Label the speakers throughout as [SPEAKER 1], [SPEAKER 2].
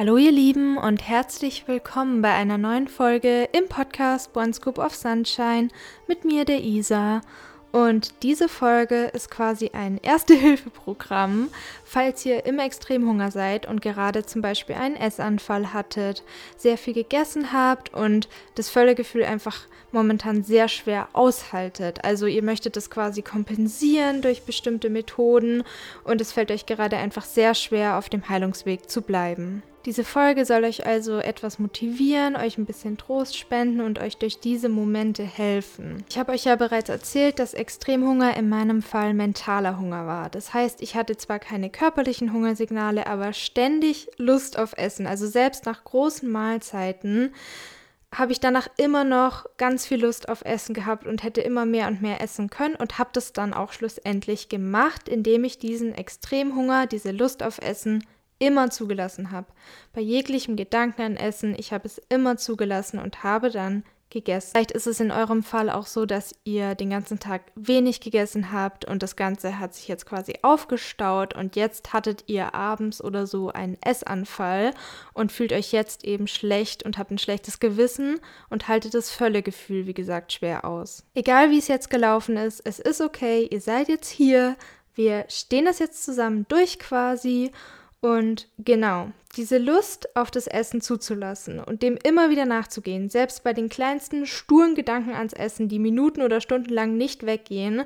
[SPEAKER 1] Hallo ihr Lieben und herzlich willkommen bei einer neuen Folge im Podcast One Scoop of Sunshine mit mir, der Isa. Und diese Folge ist quasi ein Erste-Hilfe-Programm, falls ihr im Extremhunger seid und gerade zum Beispiel einen Essanfall hattet, sehr viel gegessen habt und das Völlegefühl einfach momentan sehr schwer aushaltet. Also ihr möchtet das quasi kompensieren durch bestimmte Methoden und es fällt euch gerade einfach sehr schwer, auf dem Heilungsweg zu bleiben. Diese Folge soll euch also etwas motivieren, euch ein bisschen Trost spenden und euch durch diese Momente helfen. Ich habe euch ja bereits erzählt, dass Extremhunger in meinem Fall mentaler Hunger war. Das heißt, ich hatte zwar keine körperlichen Hungersignale, aber ständig Lust auf Essen. Also selbst nach großen Mahlzeiten habe ich danach immer noch ganz viel Lust auf Essen gehabt und hätte immer mehr und mehr essen können und habe das dann auch schlussendlich gemacht, indem ich diesen Extremhunger, diese Lust auf Essen immer zugelassen habe. Bei jeglichem Gedanken an Essen, ich habe es immer zugelassen und habe dann gegessen. Vielleicht ist es in eurem Fall auch so, dass ihr den ganzen Tag wenig gegessen habt und das Ganze hat sich jetzt quasi aufgestaut und jetzt hattet ihr abends oder so einen Essanfall und fühlt euch jetzt eben schlecht und habt ein schlechtes Gewissen und haltet das Völlegefühl, wie gesagt, schwer aus. Egal wie es jetzt gelaufen ist, es ist okay, ihr seid jetzt hier, wir stehen das jetzt zusammen durch quasi und genau, diese Lust auf das Essen zuzulassen und dem immer wieder nachzugehen, selbst bei den kleinsten sturen Gedanken ans Essen, die Minuten oder Stunden lang nicht weggehen,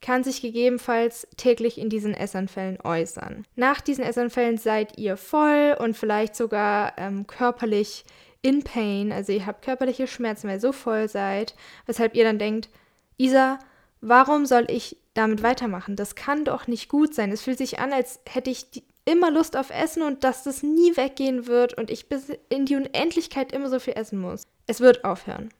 [SPEAKER 1] kann sich gegebenenfalls täglich in diesen Essanfällen äußern. Nach diesen Essanfällen seid ihr voll und vielleicht sogar ähm, körperlich in Pain, also ihr habt körperliche Schmerzen, weil ihr so voll seid, weshalb ihr dann denkt, Isa, warum soll ich damit weitermachen? Das kann doch nicht gut sein. Es fühlt sich an, als hätte ich die, immer Lust auf Essen und dass das nie weggehen wird und ich bis in die Unendlichkeit immer so viel essen muss. Es wird aufhören.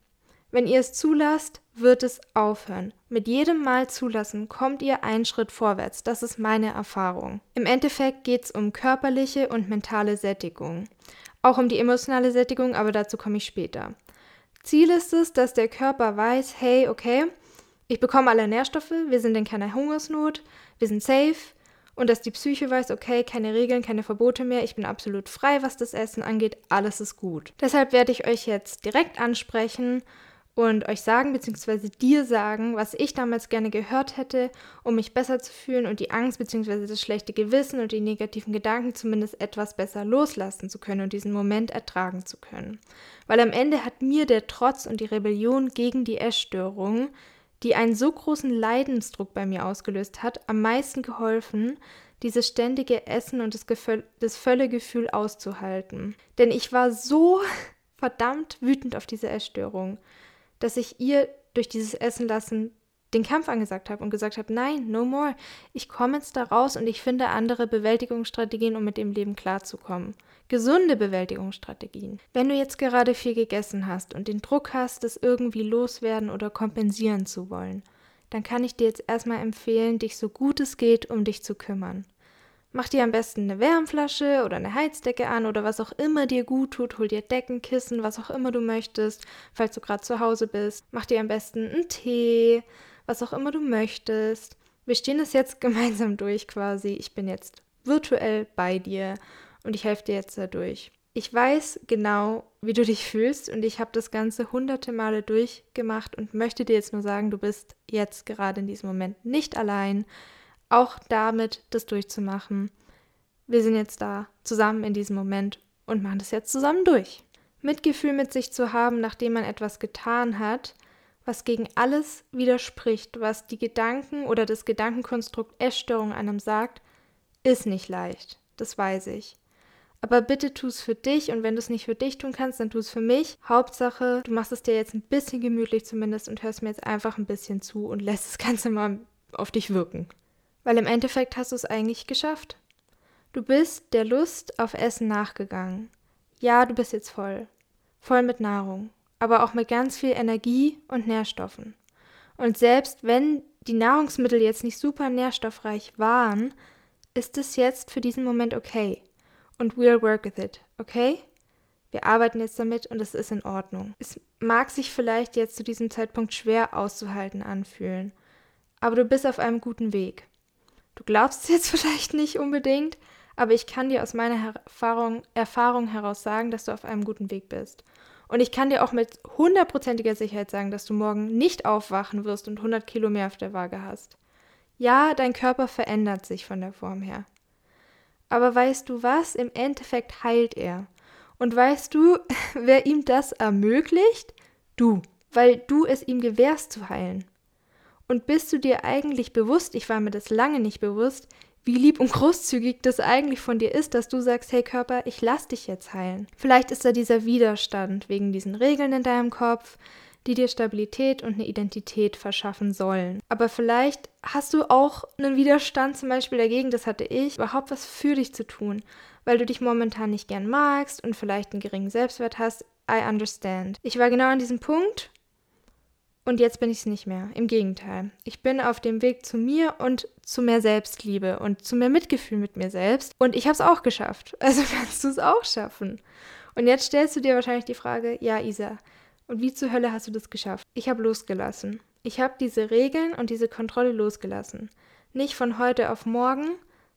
[SPEAKER 1] Wenn ihr es zulasst, wird es aufhören. Mit jedem Mal zulassen kommt ihr einen Schritt vorwärts. Das ist meine Erfahrung. Im Endeffekt geht es um körperliche und mentale Sättigung. Auch um die emotionale Sättigung, aber dazu komme ich später. Ziel ist es, dass der Körper weiß, hey, okay, ich bekomme alle Nährstoffe, wir sind in keiner Hungersnot, wir sind safe, und dass die Psyche weiß, okay, keine Regeln, keine Verbote mehr, ich bin absolut frei, was das Essen angeht, alles ist gut. Deshalb werde ich euch jetzt direkt ansprechen und euch sagen, beziehungsweise dir sagen, was ich damals gerne gehört hätte, um mich besser zu fühlen und die Angst, beziehungsweise das schlechte Gewissen und die negativen Gedanken zumindest etwas besser loslassen zu können und diesen Moment ertragen zu können. Weil am Ende hat mir der Trotz und die Rebellion gegen die Essstörung die einen so großen Leidensdruck bei mir ausgelöst hat, am meisten geholfen, dieses ständige Essen und das, Gefühl, das Völlegefühl auszuhalten. Denn ich war so verdammt wütend auf diese Essstörung, dass ich ihr durch dieses Essen lassen den Kampf angesagt habe und gesagt habe, nein, no more. Ich komme jetzt da raus und ich finde andere Bewältigungsstrategien, um mit dem Leben klarzukommen. Gesunde Bewältigungsstrategien. Wenn du jetzt gerade viel gegessen hast und den Druck hast, das irgendwie loswerden oder kompensieren zu wollen, dann kann ich dir jetzt erstmal empfehlen, dich so gut es geht um dich zu kümmern. Mach dir am besten eine Wärmflasche oder eine Heizdecke an oder was auch immer dir gut tut. Hol dir Decken, Kissen, was auch immer du möchtest, falls du gerade zu Hause bist. Mach dir am besten einen Tee, was auch immer du möchtest. Wir stehen es jetzt gemeinsam durch quasi. Ich bin jetzt virtuell bei dir und ich helfe dir jetzt dadurch. Ich weiß genau, wie du dich fühlst und ich habe das Ganze hunderte Male durchgemacht und möchte dir jetzt nur sagen, du bist jetzt gerade in diesem Moment nicht allein, auch damit das durchzumachen. Wir sind jetzt da zusammen in diesem Moment und machen das jetzt zusammen durch. Mitgefühl mit sich zu haben, nachdem man etwas getan hat, was gegen alles widerspricht, was die Gedanken oder das Gedankenkonstrukt Essstörung einem sagt, ist nicht leicht. Das weiß ich. Aber bitte tu es für dich und wenn du es nicht für dich tun kannst, dann tu es für mich. Hauptsache, du machst es dir jetzt ein bisschen gemütlich zumindest und hörst mir jetzt einfach ein bisschen zu und lässt das Ganze mal auf dich wirken. Weil im Endeffekt hast du es eigentlich geschafft. Du bist der Lust auf Essen nachgegangen. Ja, du bist jetzt voll. Voll mit Nahrung aber auch mit ganz viel Energie und Nährstoffen. Und selbst wenn die Nahrungsmittel jetzt nicht super nährstoffreich waren, ist es jetzt für diesen Moment okay. Und we'll work with it, okay? Wir arbeiten jetzt damit und es ist in Ordnung. Es mag sich vielleicht jetzt zu diesem Zeitpunkt schwer auszuhalten anfühlen, aber du bist auf einem guten Weg. Du glaubst es jetzt vielleicht nicht unbedingt, aber ich kann dir aus meiner Erfahrung, Erfahrung heraus sagen, dass du auf einem guten Weg bist. Und ich kann dir auch mit hundertprozentiger Sicherheit sagen, dass du morgen nicht aufwachen wirst und 100 Kilo mehr auf der Waage hast. Ja, dein Körper verändert sich von der Form her. Aber weißt du was? Im Endeffekt heilt er. Und weißt du, wer ihm das ermöglicht? Du, weil du es ihm gewährst zu heilen. Und bist du dir eigentlich bewusst, ich war mir das lange nicht bewusst, wie lieb und großzügig das eigentlich von dir ist, dass du sagst, hey Körper, ich lass dich jetzt heilen. Vielleicht ist da dieser Widerstand wegen diesen Regeln in deinem Kopf, die dir Stabilität und eine Identität verschaffen sollen. Aber vielleicht hast du auch einen Widerstand zum Beispiel dagegen, das hatte ich, überhaupt was für dich zu tun, weil du dich momentan nicht gern magst und vielleicht einen geringen Selbstwert hast. I understand. Ich war genau an diesem Punkt und jetzt bin ich es nicht mehr. Im Gegenteil. Ich bin auf dem Weg zu mir und zu mehr Selbstliebe und zu mehr Mitgefühl mit mir selbst. Und ich habe es auch geschafft. Also kannst du es auch schaffen. Und jetzt stellst du dir wahrscheinlich die Frage, ja, Isa, und wie zur Hölle hast du das geschafft? Ich habe losgelassen. Ich habe diese Regeln und diese Kontrolle losgelassen. Nicht von heute auf morgen,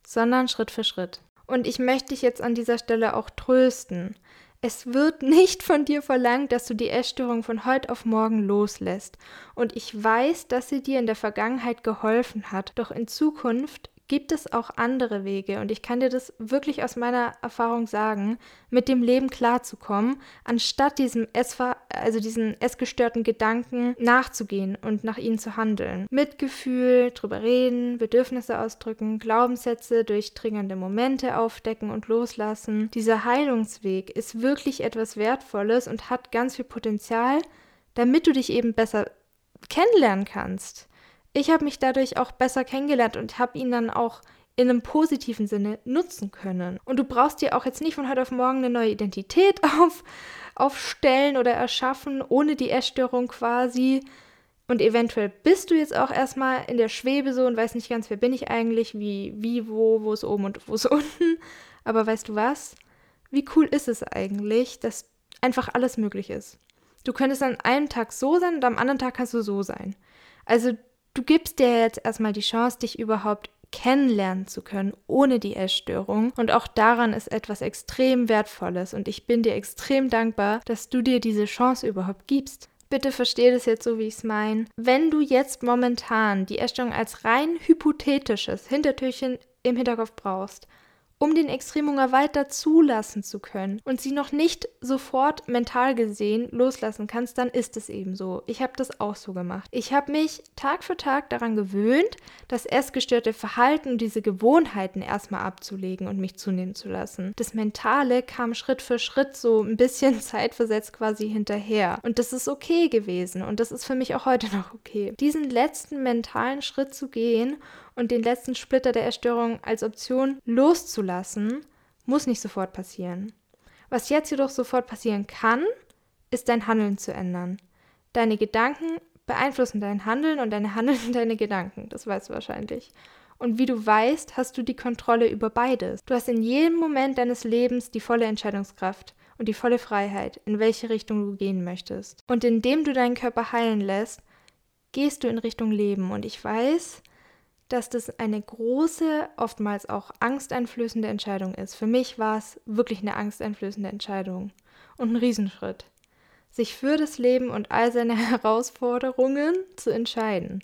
[SPEAKER 1] sondern Schritt für Schritt. Und ich möchte dich jetzt an dieser Stelle auch trösten. Es wird nicht von dir verlangt, dass du die Essstörung von heute auf morgen loslässt. Und ich weiß, dass sie dir in der Vergangenheit geholfen hat. Doch in Zukunft gibt es auch andere Wege und ich kann dir das wirklich aus meiner Erfahrung sagen, mit dem Leben klarzukommen, anstatt diesem Essver also diesen essgestörten Gedanken nachzugehen und nach ihnen zu handeln. Mitgefühl, drüber reden, Bedürfnisse ausdrücken, Glaubenssätze durch triggernde Momente aufdecken und loslassen. Dieser Heilungsweg ist wirklich etwas Wertvolles und hat ganz viel Potenzial, damit du dich eben besser kennenlernen kannst ich habe mich dadurch auch besser kennengelernt und habe ihn dann auch in einem positiven Sinne nutzen können. Und du brauchst dir auch jetzt nicht von heute auf morgen eine neue Identität auf, aufstellen oder erschaffen, ohne die Essstörung quasi. Und eventuell bist du jetzt auch erstmal in der Schwebe so und weißt nicht ganz, wer bin ich eigentlich, wie, wie, wo, wo ist oben und wo ist unten. Aber weißt du was? Wie cool ist es eigentlich, dass einfach alles möglich ist? Du könntest an einem Tag so sein und am anderen Tag kannst du so sein. Also du gibst dir jetzt erstmal die Chance, dich überhaupt kennenlernen zu können, ohne die Essstörung. Und auch daran ist etwas extrem Wertvolles. Und ich bin dir extrem dankbar, dass du dir diese Chance überhaupt gibst. Bitte verstehe das jetzt so, wie ich es meine. Wenn du jetzt momentan die Essstörung als rein hypothetisches Hintertürchen im Hinterkopf brauchst, um den Extremhunger weiter zulassen zu können und sie noch nicht sofort mental gesehen loslassen kannst, dann ist es eben so. Ich habe das auch so gemacht. Ich habe mich Tag für Tag daran gewöhnt, das essgestörte Verhalten und diese Gewohnheiten erstmal abzulegen und mich zunehmen zu lassen. Das Mentale kam Schritt für Schritt so ein bisschen zeitversetzt quasi hinterher. Und das ist okay gewesen und das ist für mich auch heute noch okay. Diesen letzten mentalen Schritt zu gehen und den letzten Splitter der Erstörung als Option loszulassen, muss nicht sofort passieren. Was jetzt jedoch sofort passieren kann, ist dein Handeln zu ändern. Deine Gedanken beeinflussen dein Handeln und deine Handeln deine Gedanken. Das weißt du wahrscheinlich. Und wie du weißt, hast du die Kontrolle über beides. Du hast in jedem Moment deines Lebens die volle Entscheidungskraft und die volle Freiheit, in welche Richtung du gehen möchtest. Und indem du deinen Körper heilen lässt, gehst du in Richtung Leben. Und ich weiß, dass das eine große, oftmals auch angsteinflößende Entscheidung ist. Für mich war es wirklich eine angsteinflößende Entscheidung und ein Riesenschritt, sich für das Leben und all seine Herausforderungen zu entscheiden.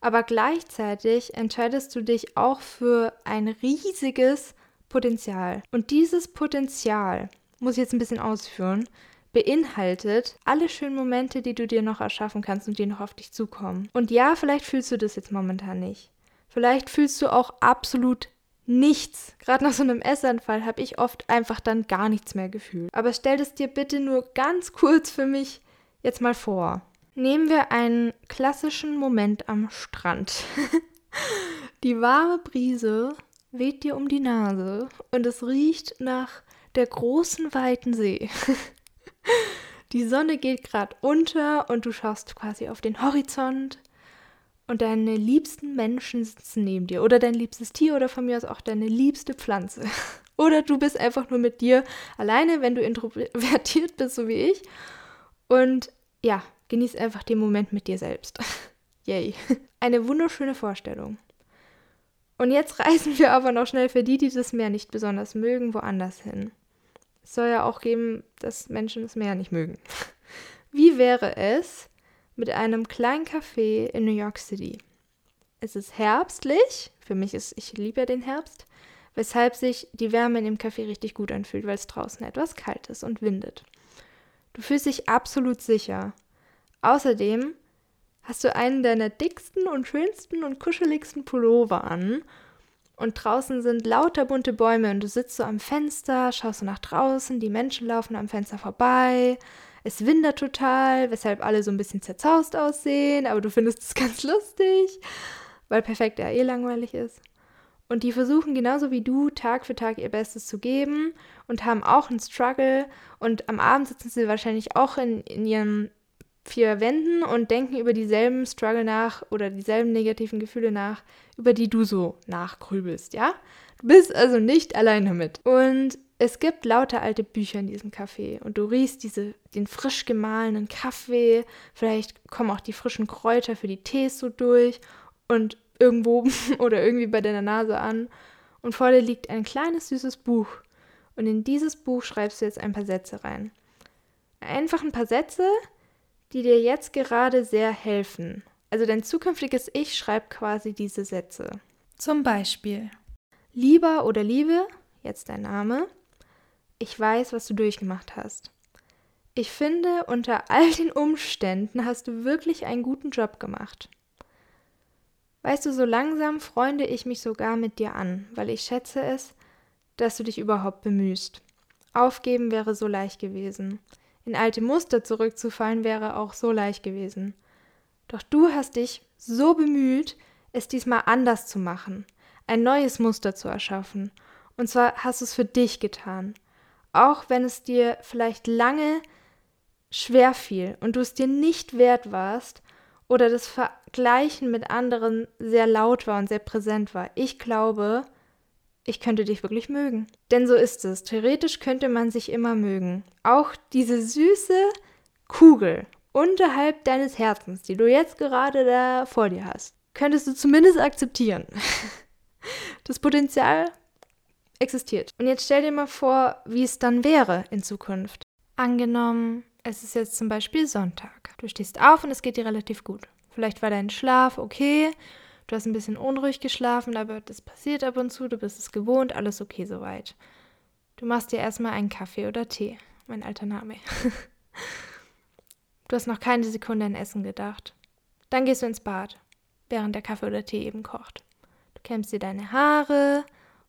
[SPEAKER 1] Aber gleichzeitig entscheidest du dich auch für ein riesiges Potenzial. Und dieses Potenzial, muss ich jetzt ein bisschen ausführen, beinhaltet alle schönen Momente, die du dir noch erschaffen kannst und die noch auf dich zukommen. Und ja, vielleicht fühlst du das jetzt momentan nicht. Vielleicht fühlst du auch absolut nichts. Gerade nach so einem Essanfall habe ich oft einfach dann gar nichts mehr gefühlt. Aber stell es dir bitte nur ganz kurz für mich jetzt mal vor. Nehmen wir einen klassischen Moment am Strand. die warme Brise weht dir um die Nase und es riecht nach der großen weiten See. die Sonne geht gerade unter und du schaust quasi auf den Horizont und deine liebsten Menschen sitzen neben dir oder dein liebstes Tier oder von mir aus auch deine liebste Pflanze. Oder du bist einfach nur mit dir alleine, wenn du introvertiert bist, so wie ich. Und ja, genieß einfach den Moment mit dir selbst. Yay. Eine wunderschöne Vorstellung. Und jetzt reisen wir aber noch schnell für die, die das Meer nicht besonders mögen, woanders hin. Es soll ja auch geben, dass Menschen das Meer nicht mögen. Wie wäre es mit einem kleinen Café in New York City? Es ist herbstlich. Für mich ist, ich liebe ja den Herbst. Weshalb sich die Wärme in dem Café richtig gut anfühlt, weil es draußen etwas kalt ist und windet. Du fühlst dich absolut sicher. Außerdem hast du einen deiner dicksten und schönsten und kuscheligsten Pullover an und draußen sind lauter bunte Bäume und du sitzt so am Fenster, schaust so nach draußen, die Menschen laufen am Fenster vorbei, es windet total, weshalb alle so ein bisschen zerzaust aussehen, aber du findest es ganz lustig, weil perfekt ja eh langweilig ist. Und die versuchen genauso wie du Tag für Tag ihr Bestes zu geben und haben auch einen Struggle. Und am Abend sitzen sie wahrscheinlich auch in, in ihren vier Wänden und denken über dieselben Struggle nach oder dieselben negativen Gefühle nach, über die du so nachgrübelst, ja? Du bist also nicht allein damit. Und es gibt lauter alte Bücher in diesem Café und du riechst diese, den frisch gemahlenen Kaffee, vielleicht kommen auch die frischen Kräuter für die Tees so durch und irgendwo oder irgendwie bei deiner Nase an und vor dir liegt ein kleines süßes Buch und in dieses Buch schreibst du jetzt ein paar Sätze rein. Einfach ein paar Sätze, die dir jetzt gerade sehr helfen. Also dein zukünftiges Ich schreibt quasi diese Sätze. Zum Beispiel, lieber oder Liebe, jetzt dein Name, ich weiß, was du durchgemacht hast. Ich finde, unter all den Umständen hast du wirklich einen guten Job gemacht. Weißt du, so langsam freunde ich mich sogar mit dir an, weil ich schätze es, dass du dich überhaupt bemühst. Aufgeben wäre so leicht gewesen. In alte Muster zurückzufallen wäre auch so leicht gewesen. Doch du hast dich so bemüht, es diesmal anders zu machen, ein neues Muster zu erschaffen. Und zwar hast du es für dich getan. Auch wenn es dir vielleicht lange schwer fiel und du es dir nicht wert warst oder das Vergleichen mit anderen sehr laut war und sehr präsent war. Ich glaube, ich könnte dich wirklich mögen. Denn so ist es. Theoretisch könnte man sich immer mögen. Auch diese süße Kugel unterhalb deines Herzens, die du jetzt gerade da vor dir hast, könntest du zumindest akzeptieren. Das Potenzial existiert. Und jetzt stell dir mal vor, wie es dann wäre in Zukunft. Angenommen, es ist jetzt zum Beispiel Sonntag. Du stehst auf und es geht dir relativ gut. Vielleicht war dein Schlaf okay, Du hast ein bisschen unruhig geschlafen, aber das passiert ab und zu, du bist es gewohnt, alles okay soweit. Du machst dir erstmal einen Kaffee oder Tee, mein alter Name. du hast noch keine Sekunde an Essen gedacht. Dann gehst du ins Bad, während der Kaffee oder Tee eben kocht. Du kämmst dir deine Haare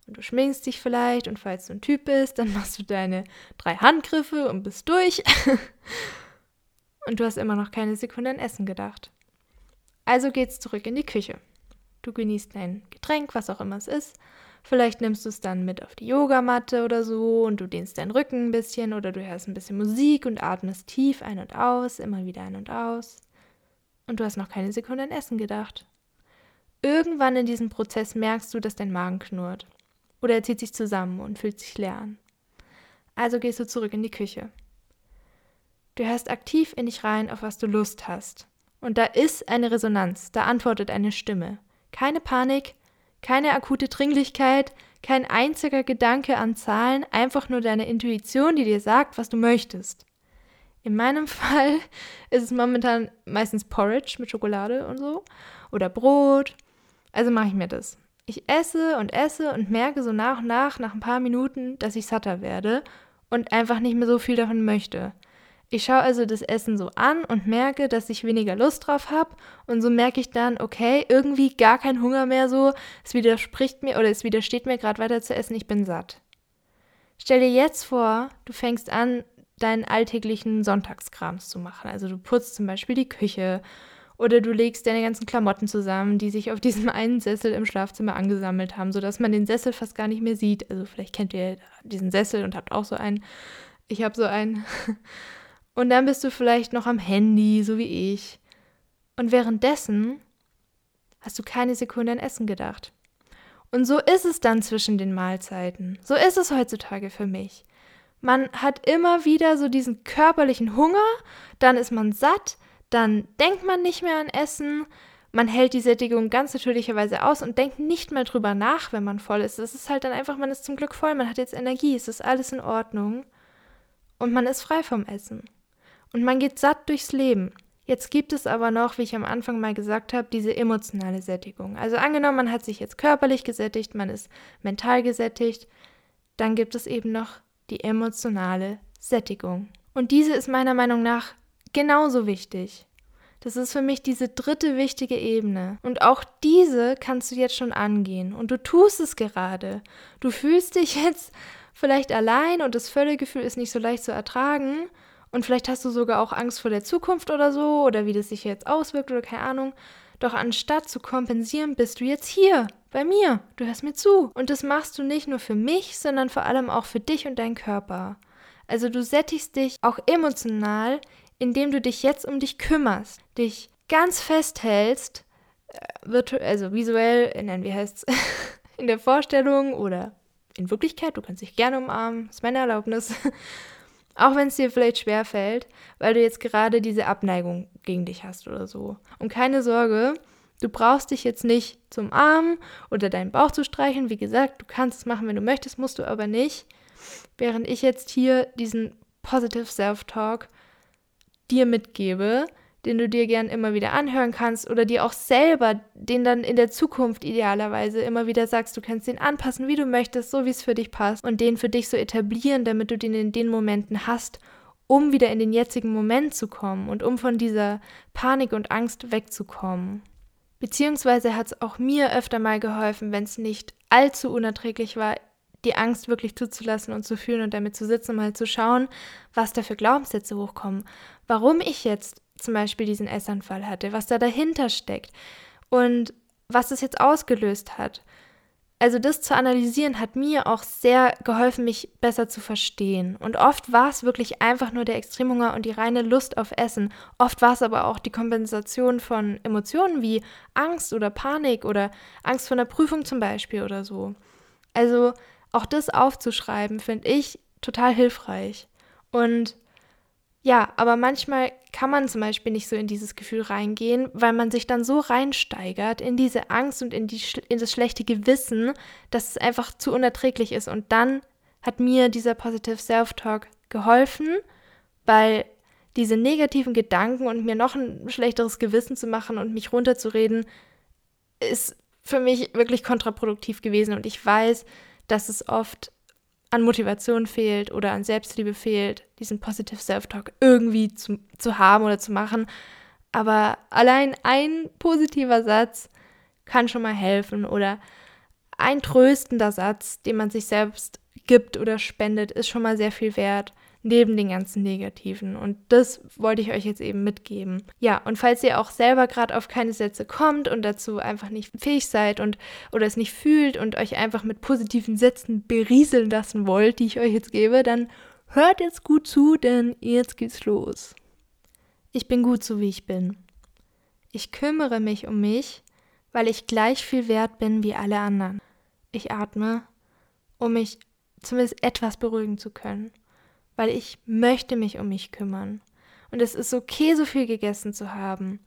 [SPEAKER 1] und du schminkst dich vielleicht und falls du ein Typ bist, dann machst du deine drei Handgriffe und bist durch. und du hast immer noch keine Sekunde an Essen gedacht. Also geht's zurück in die Küche. Du genießt dein Getränk, was auch immer es ist. Vielleicht nimmst du es dann mit auf die Yogamatte oder so und du dehnst deinen Rücken ein bisschen oder du hörst ein bisschen Musik und atmest tief ein und aus, immer wieder ein und aus. Und du hast noch keine Sekunde an Essen gedacht. Irgendwann in diesem Prozess merkst du, dass dein Magen knurrt. Oder er zieht sich zusammen und fühlt sich leer an. Also gehst du zurück in die Küche. Du hörst aktiv in dich rein, auf was du Lust hast. Und da ist eine Resonanz, da antwortet eine Stimme. Keine Panik, keine akute Dringlichkeit, kein einziger Gedanke an Zahlen, einfach nur deine Intuition, die dir sagt, was du möchtest. In meinem Fall ist es momentan meistens Porridge mit Schokolade und so oder Brot. Also mache ich mir das. Ich esse und esse und merke so nach und nach, nach ein paar Minuten, dass ich satter werde und einfach nicht mehr so viel davon möchte. Ich schaue also das Essen so an und merke, dass ich weniger Lust drauf habe. Und so merke ich dann, okay, irgendwie gar kein Hunger mehr so. Es widerspricht mir oder es widersteht mir gerade weiter zu essen, ich bin satt. Stell dir jetzt vor, du fängst an, deinen alltäglichen Sonntagskrams zu machen. Also du putzt zum Beispiel die Küche oder du legst deine ganzen Klamotten zusammen, die sich auf diesem einen Sessel im Schlafzimmer angesammelt haben, sodass man den Sessel fast gar nicht mehr sieht. Also vielleicht kennt ihr diesen Sessel und habt auch so einen. Ich habe so einen. Und dann bist du vielleicht noch am Handy, so wie ich. Und währenddessen hast du keine Sekunde an Essen gedacht. Und so ist es dann zwischen den Mahlzeiten. So ist es heutzutage für mich. Man hat immer wieder so diesen körperlichen Hunger, dann ist man satt, dann denkt man nicht mehr an Essen, man hält die Sättigung ganz natürlicherweise aus und denkt nicht mehr drüber nach, wenn man voll ist. Es ist halt dann einfach, man ist zum Glück voll, man hat jetzt Energie, es ist alles in Ordnung und man ist frei vom Essen. Und man geht satt durchs Leben. Jetzt gibt es aber noch, wie ich am Anfang mal gesagt habe, diese emotionale Sättigung. Also angenommen, man hat sich jetzt körperlich gesättigt, man ist mental gesättigt, dann gibt es eben noch die emotionale Sättigung. Und diese ist meiner Meinung nach genauso wichtig. Das ist für mich diese dritte wichtige Ebene. Und auch diese kannst du jetzt schon angehen. Und du tust es gerade. Du fühlst dich jetzt vielleicht allein und das Völlegefühl ist nicht so leicht zu ertragen. Und vielleicht hast du sogar auch Angst vor der Zukunft oder so oder wie das sich jetzt auswirkt oder keine Ahnung. Doch anstatt zu kompensieren, bist du jetzt hier, bei mir. Du hörst mir zu. Und das machst du nicht nur für mich, sondern vor allem auch für dich und deinen Körper. Also du sättigst dich auch emotional indem du dich jetzt um dich kümmerst, dich ganz festhältst, äh, also visuell, nein, wie heißt's, in der Vorstellung oder in Wirklichkeit, du kannst dich gerne umarmen, ist meine Erlaubnis. Auch wenn es dir vielleicht schwer fällt, weil du jetzt gerade diese Abneigung gegen dich hast oder so. Und keine Sorge, du brauchst dich jetzt nicht zum Armen oder deinen Bauch zu streicheln. Wie gesagt, du kannst es machen, wenn du möchtest, musst du aber nicht. Während ich jetzt hier diesen Positive Self-Talk dir mitgebe, den du dir gern immer wieder anhören kannst oder dir auch selber, den dann in der Zukunft idealerweise immer wieder sagst, du kannst den anpassen, wie du möchtest, so wie es für dich passt und den für dich so etablieren, damit du den in den Momenten hast, um wieder in den jetzigen Moment zu kommen und um von dieser Panik und Angst wegzukommen. Beziehungsweise hat es auch mir öfter mal geholfen, wenn es nicht allzu unerträglich war, die Angst wirklich zuzulassen und zu fühlen und damit zu sitzen und mal zu schauen, was da für Glaubenssätze hochkommen, warum ich jetzt zum Beispiel diesen Essanfall hatte, was da dahinter steckt und was es jetzt ausgelöst hat. Also das zu analysieren hat mir auch sehr geholfen, mich besser zu verstehen. Und oft war es wirklich einfach nur der Extremhunger und die reine Lust auf Essen. Oft war es aber auch die Kompensation von Emotionen wie Angst oder Panik oder Angst vor einer Prüfung zum Beispiel oder so. Also auch das aufzuschreiben, finde ich total hilfreich. Und ja, aber manchmal kann man zum Beispiel nicht so in dieses Gefühl reingehen, weil man sich dann so reinsteigert in diese Angst und in, die, in das schlechte Gewissen, dass es einfach zu unerträglich ist. Und dann hat mir dieser Positive Self-Talk geholfen, weil diese negativen Gedanken und mir noch ein schlechteres Gewissen zu machen und mich runterzureden, ist für mich wirklich kontraproduktiv gewesen. Und ich weiß, dass es oft an Motivation fehlt oder an Selbstliebe fehlt, diesen Positive Self-Talk irgendwie zu, zu haben oder zu machen. Aber allein ein positiver Satz kann schon mal helfen oder ein tröstender Satz, den man sich selbst gibt oder spendet, ist schon mal sehr viel wert neben den ganzen Negativen. Und das wollte ich euch jetzt eben mitgeben. Ja, und falls ihr auch selber gerade auf keine Sätze kommt und dazu einfach nicht fähig seid und oder es nicht fühlt und euch einfach mit positiven Sätzen berieseln lassen wollt, die ich euch jetzt gebe, dann hört jetzt gut zu, denn jetzt geht's los. Ich bin gut so, wie ich bin. Ich kümmere mich um mich, weil ich gleich viel wert bin wie alle anderen. Ich atme, um mich zumindest etwas beruhigen zu können weil ich möchte mich um mich kümmern. Und es ist okay, so viel gegessen zu haben.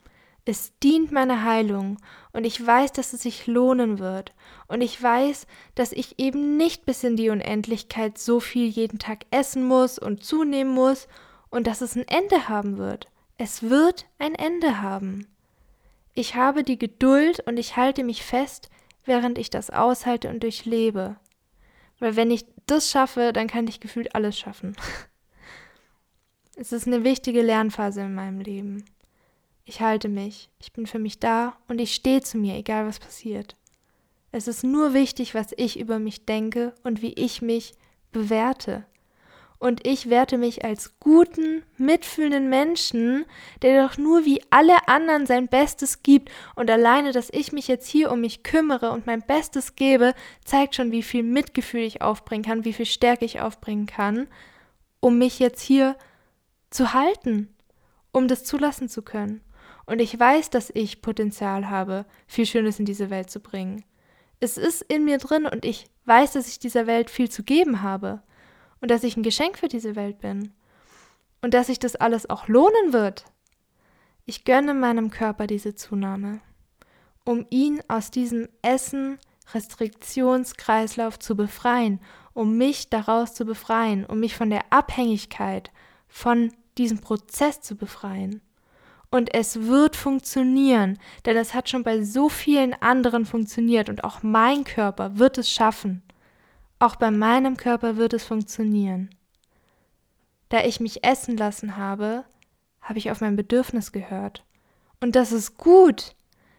[SPEAKER 1] Es dient meiner Heilung und ich weiß, dass es sich lohnen wird. Und ich weiß, dass ich eben nicht bis in die Unendlichkeit so viel jeden Tag essen muss und zunehmen muss und dass es ein Ende haben wird. Es wird ein Ende haben. Ich habe die Geduld und ich halte mich fest, während ich das aushalte und durchlebe. Weil wenn ich das schaffe, dann kann ich gefühlt alles schaffen. es ist eine wichtige Lernphase in meinem Leben. Ich halte mich, ich bin für mich da und ich stehe zu mir, egal was passiert. Es ist nur wichtig, was ich über mich denke und wie ich mich bewerte und ich werte mich als guten, mitfühlenden Menschen, der doch nur wie alle anderen sein Bestes gibt und alleine, dass ich mich jetzt hier um mich kümmere und mein Bestes gebe, zeigt schon, wie viel Mitgefühl ich aufbringen kann, wie viel Stärke ich aufbringen kann, um mich jetzt hier zu halten, um das zulassen zu können. Und ich weiß, dass ich Potenzial habe, viel Schönes in diese Welt zu bringen. Es ist in mir drin und ich weiß, dass ich dieser Welt viel zu geben habe und dass ich ein Geschenk für diese Welt bin und dass sich das alles auch lohnen wird. Ich gönne meinem Körper diese Zunahme. um ihn aus diesem Essen-Restriktionskreislauf zu befreien, um mich daraus zu befreien, um mich von der Abhängigkeit, von diesem Prozess zu befreien. Und es wird funktionieren, denn es hat schon bei so vielen anderen funktioniert und auch mein Körper wird es schaffen. Auch bei meinem Körper wird es funktionieren. Da ich mich essen lassen habe, habe ich auf mein Bedürfnis gehört. Und das ist gut.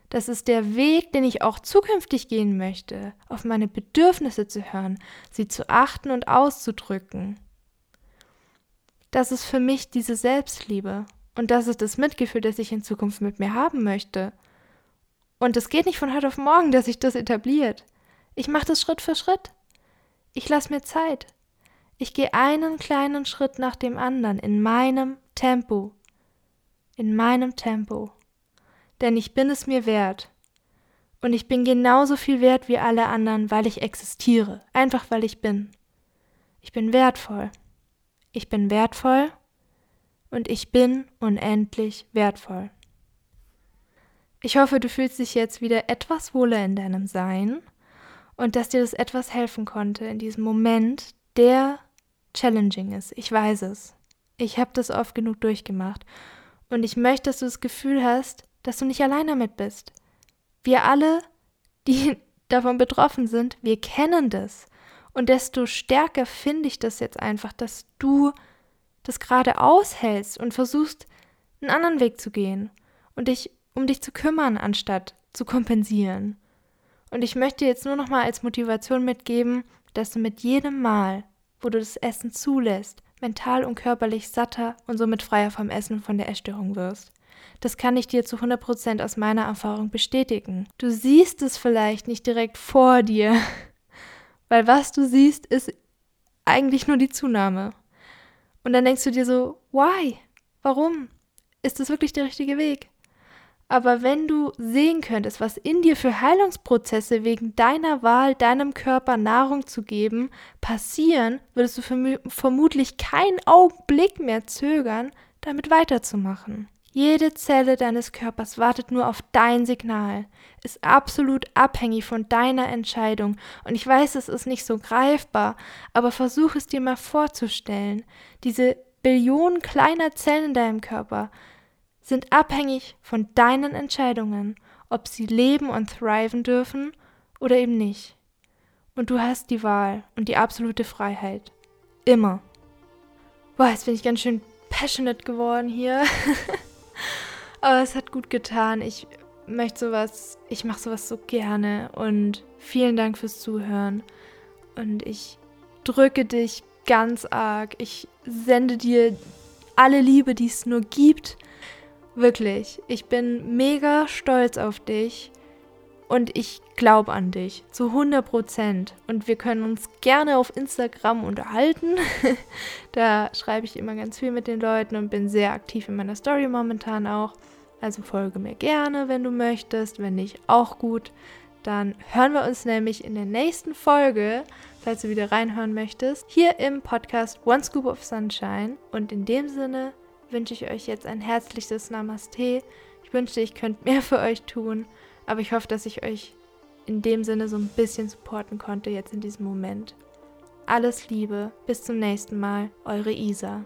[SPEAKER 1] Das ist der Weg, den ich auch zukünftig gehen möchte, auf meine Bedürfnisse zu hören, sie zu achten und auszudrücken. Das ist für mich diese Selbstliebe. Und das ist das Mitgefühl, das ich in Zukunft mit mir haben möchte. Und es geht nicht von heute auf morgen, dass sich das etabliert. Ich mache das Schritt für Schritt. Ich lasse mir Zeit. Ich gehe einen kleinen Schritt nach dem anderen in meinem Tempo. In meinem Tempo. Denn ich bin es mir wert. Und ich bin genauso viel wert wie alle anderen, weil ich existiere. Einfach weil ich bin. Ich bin wertvoll. Ich bin wertvoll und ich bin unendlich wertvoll. Ich hoffe, du fühlst dich jetzt wieder etwas wohler in deinem Sein und dass dir das etwas helfen konnte in diesem Moment, der challenging ist. Ich weiß es. Ich habe das oft genug durchgemacht. Und ich möchte, dass du das Gefühl hast, dass du nicht allein damit bist. Wir alle, die davon betroffen sind, wir kennen das. Und desto stärker finde ich das jetzt einfach, dass du das gerade aushältst und versuchst, einen anderen Weg zu gehen und dich um dich zu kümmern, anstatt zu kompensieren. Und ich möchte jetzt nur noch mal als Motivation mitgeben, dass du mit jedem Mal, wo du das Essen zulässt, mental und körperlich satter und somit freier vom Essen von der Essstörung wirst. Das kann ich dir zu 100% aus meiner Erfahrung bestätigen. Du siehst es vielleicht nicht direkt vor dir, weil was du siehst, ist eigentlich nur die Zunahme. Und dann denkst du dir so, why? Warum? Ist das wirklich der richtige Weg? Aber wenn du sehen könntest, was in dir für Heilungsprozesse wegen deiner Wahl, deinem Körper Nahrung zu geben, passieren, würdest du vermutlich keinen Augenblick mehr zögern, damit weiterzumachen. Jede Zelle deines Körpers wartet nur auf dein Signal, ist absolut abhängig von deiner Entscheidung. Und ich weiß, es ist nicht so greifbar, aber versuch es dir mal vorzustellen. Diese Billionen kleiner Zellen in deinem Körper sind abhängig von deinen Entscheidungen, ob sie leben und thriven dürfen oder eben nicht. Und du hast die Wahl und die absolute Freiheit. Immer. Boah, jetzt bin ich ganz schön passionate geworden hier. Aber es hat gut getan. Ich möchte sowas, ich mache sowas so gerne und vielen Dank fürs Zuhören. Und ich drücke dich ganz arg. Ich sende dir alle Liebe, die es nur gibt. Wirklich, ich bin mega stolz auf dich und ich glaube an dich zu 100 Prozent. Und wir können uns gerne auf Instagram unterhalten. da schreibe ich immer ganz viel mit den Leuten und bin sehr aktiv in meiner Story momentan auch. Also folge mir gerne, wenn du möchtest. Wenn nicht, auch gut. Dann hören wir uns nämlich in der nächsten Folge, falls du wieder reinhören möchtest, hier im Podcast One Scoop of Sunshine. Und in dem Sinne wünsche ich euch jetzt ein herzliches Namaste. Ich wünschte, ich könnte mehr für euch tun. Aber ich hoffe, dass ich euch in dem Sinne so ein bisschen supporten konnte jetzt in diesem Moment. Alles Liebe, bis zum nächsten Mal, eure Isa.